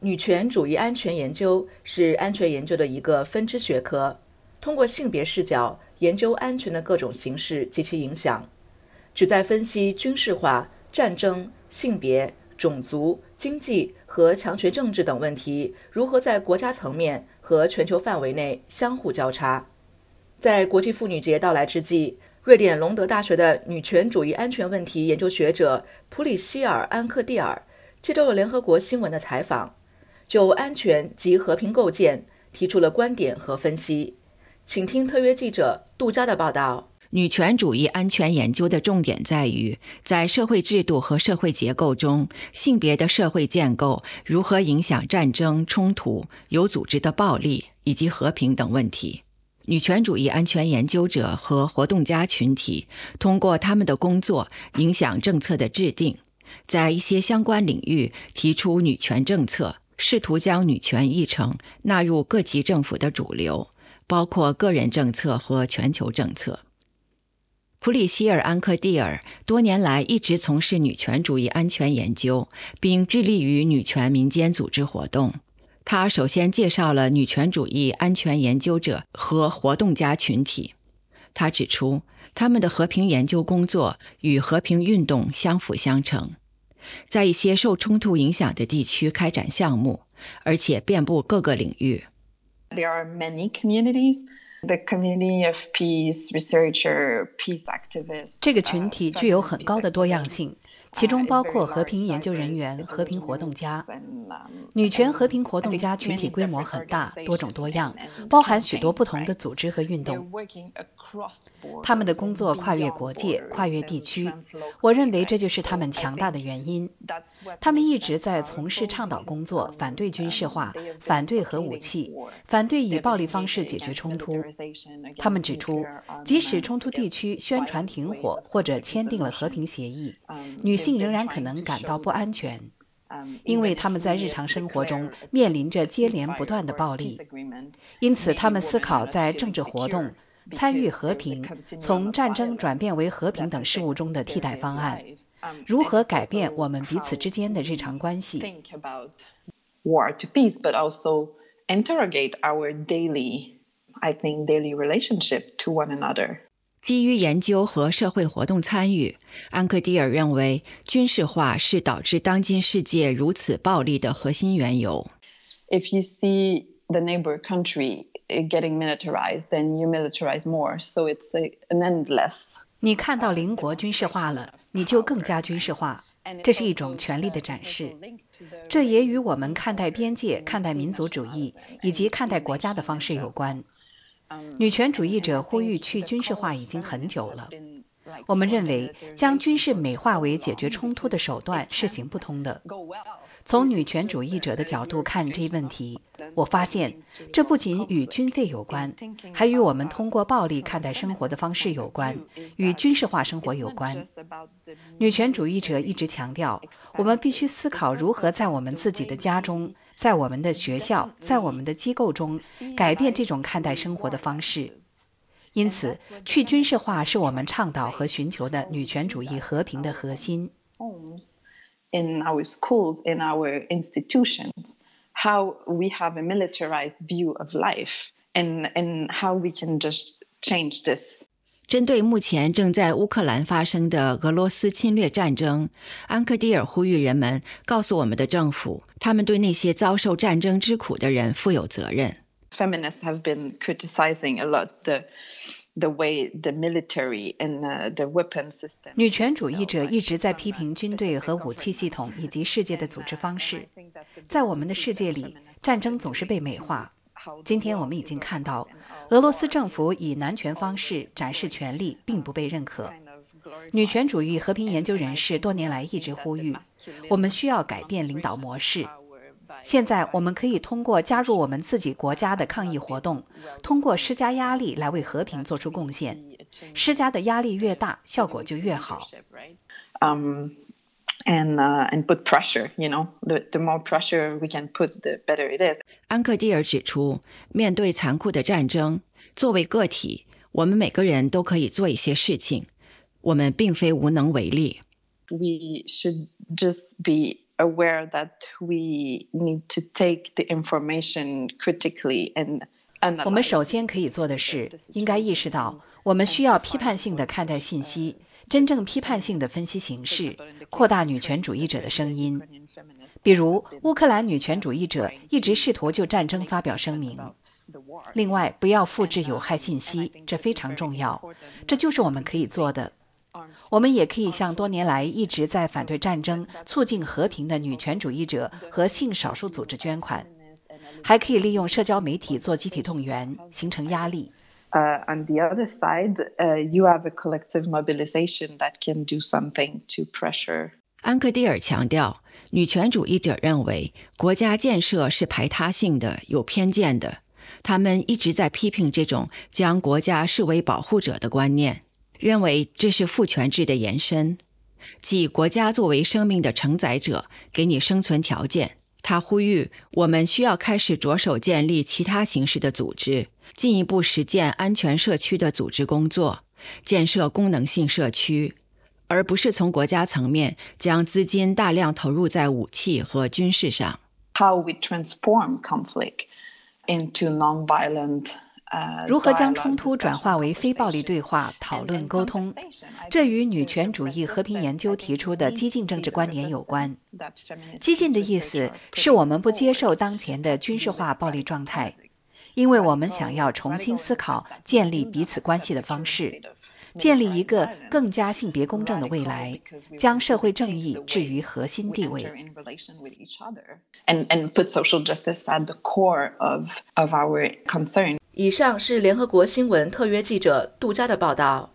女权主义安全研究是安全研究的一个分支学科，通过性别视角研究安全的各种形式及其影响，旨在分析军事化、战争、性别、种族、经济和强权政治等问题如何在国家层面和全球范围内相互交叉。在国际妇女节到来之际，瑞典隆德大学的女权主义安全问题研究学者普里希尔·安克蒂尔接受了联合国新闻的采访。就安全及和平构建提出了观点和分析，请听特约记者杜佳的报道。女权主义安全研究的重点在于，在社会制度和社会结构中，性别的社会建构如何影响战争、冲突、有组织的暴力以及和平等问题。女权主义安全研究者和活动家群体通过他们的工作影响政策的制定，在一些相关领域提出女权政策。试图将女权议程纳入各级政府的主流，包括个人政策和全球政策。普里希尔·安克蒂尔多年来一直从事女权主义安全研究，并致力于女权民间组织活动。他首先介绍了女权主义安全研究者和活动家群体。他指出，他们的和平研究工作与和平运动相辅相成。在一些受冲突影响的地区开展项目，而且遍布各个领域。There are many communities. The community of peace researcher, peace activists. 这个群体具有很高的多样性。其中包括和平研究人员、和平活动家、女权和平活动家群体规模很大、多种多样，包含许多不同的组织和运动。他们的工作跨越国界、跨越地区，我认为这就是他们强大的原因。他们一直在从事倡导工作，反对军事化，反对核武器，反对以暴力方式解决冲突。他们指出，即使冲突地区宣传停火或者签订了和平协议，女性仍然可能感到不安全，因为他们在日常生活中面临着接连不断的暴力。因此，他们思考在政治活动。参与和平，从战争转变为和平等事务中的替代方案，如何改变我们彼此之间的日常关系？War to peace, but also interrogate our daily, I think, daily relationship to one another. 基于研究和社会活动参与，安克蒂尔认为军事化是导致当今世界如此暴力的核心缘由。If you see the neighbor country getting militarized, then you militarize more. So it's an endless. 你看到邻国军事化了，你就更加军事化。这是一种权力的展示。这也与我们看待边界、看待民族主义以及看待国家的方式有关。女权主义者呼吁去军事化已经很久了。我们认为将军事美化为解决冲突的手段是行不通的。从女权主义者的角度看这一问题，我发现这不仅与军费有关，还与我们通过暴力看待生活的方式有关，与军事化生活有关。女权主义者一直强调，我们必须思考如何在我们自己的家中、在我们的学校、在我们的机构中改变这种看待生活的方式。因此，去军事化是我们倡导和寻求的女权主义和平的核心。in our schools, in our institutions, how we have a militarized view of life and, and how we can just change this. 针对目前正在乌克兰发生的俄罗斯侵略战争，安克蒂尔呼吁人们告诉我们的政府，他们对那些遭受战争之苦的人负有责任。Feminists have been criticizing a lot the the way the military and the weapon system. 女权主义者一直在批评军队和武器系统以及世界的组织方式。在我们的世界里，战争总是被美化。今天我们已经看到，俄罗斯政府以男权方式展示权力，并不被认可。女权主义和平研究人士多年来一直呼吁，我们需要改变领导模式。现在我们可以通过加入我们自己国家的抗议活动，通过施加压力来为和平做出贡献。施加的压力越大，效果就越好。Um, and and put pressure, you know, the the more pressure we can put, the better it is. 安克蒂尔指出，面对残酷的战争，作为个体，我们每个人都可以做一些事情。我们并非无能为力。We should just be aware that we need to take the information critically and 我们首先可以做的是，应该意识到，我们需要批判性的看待信息， 真正批判性的分析形式，扩大女权主义者的声音。比如，乌克兰女权主义者一直试图就战争发表声明。另外，不要复制有害信息，这非常重要。这就是我们可以做的。我们也可以向多年来一直在反对战争、促进和平的女权主义者和性少数组织捐款。还可以利用社交媒体做集体动员，形成压力。Uh, on the other side, uh, you have a collective mobilization that can do something to pressure. 安克蒂尔强调，女权主义者认为国家建设是排他性的、有偏见的。他们一直在批评这种将国家视为保护者的观念，认为这是父权制的延伸，即国家作为生命的承载者，给你生存条件。他呼吁我们需要开始着手建立其他形式的组织，进一步实践安全社区的组织工作，建设功能性社区，而不是从国家层面将资金大量投入在武器和军事上。How we transform conflict into non-violent 如何将冲突转化为非暴力对话、讨论、沟通？这与女权主义和平研究提出的激进政治观点有关。激进的意思是我们不接受当前的军事化暴力状态，因为我们想要重新思考建立彼此关系的方式，建立一个更加性别公正的未来，将社会正义置于核心地位。And and put social justice at the core of of our concern. 以上是联合国新闻特约记者杜佳的报道。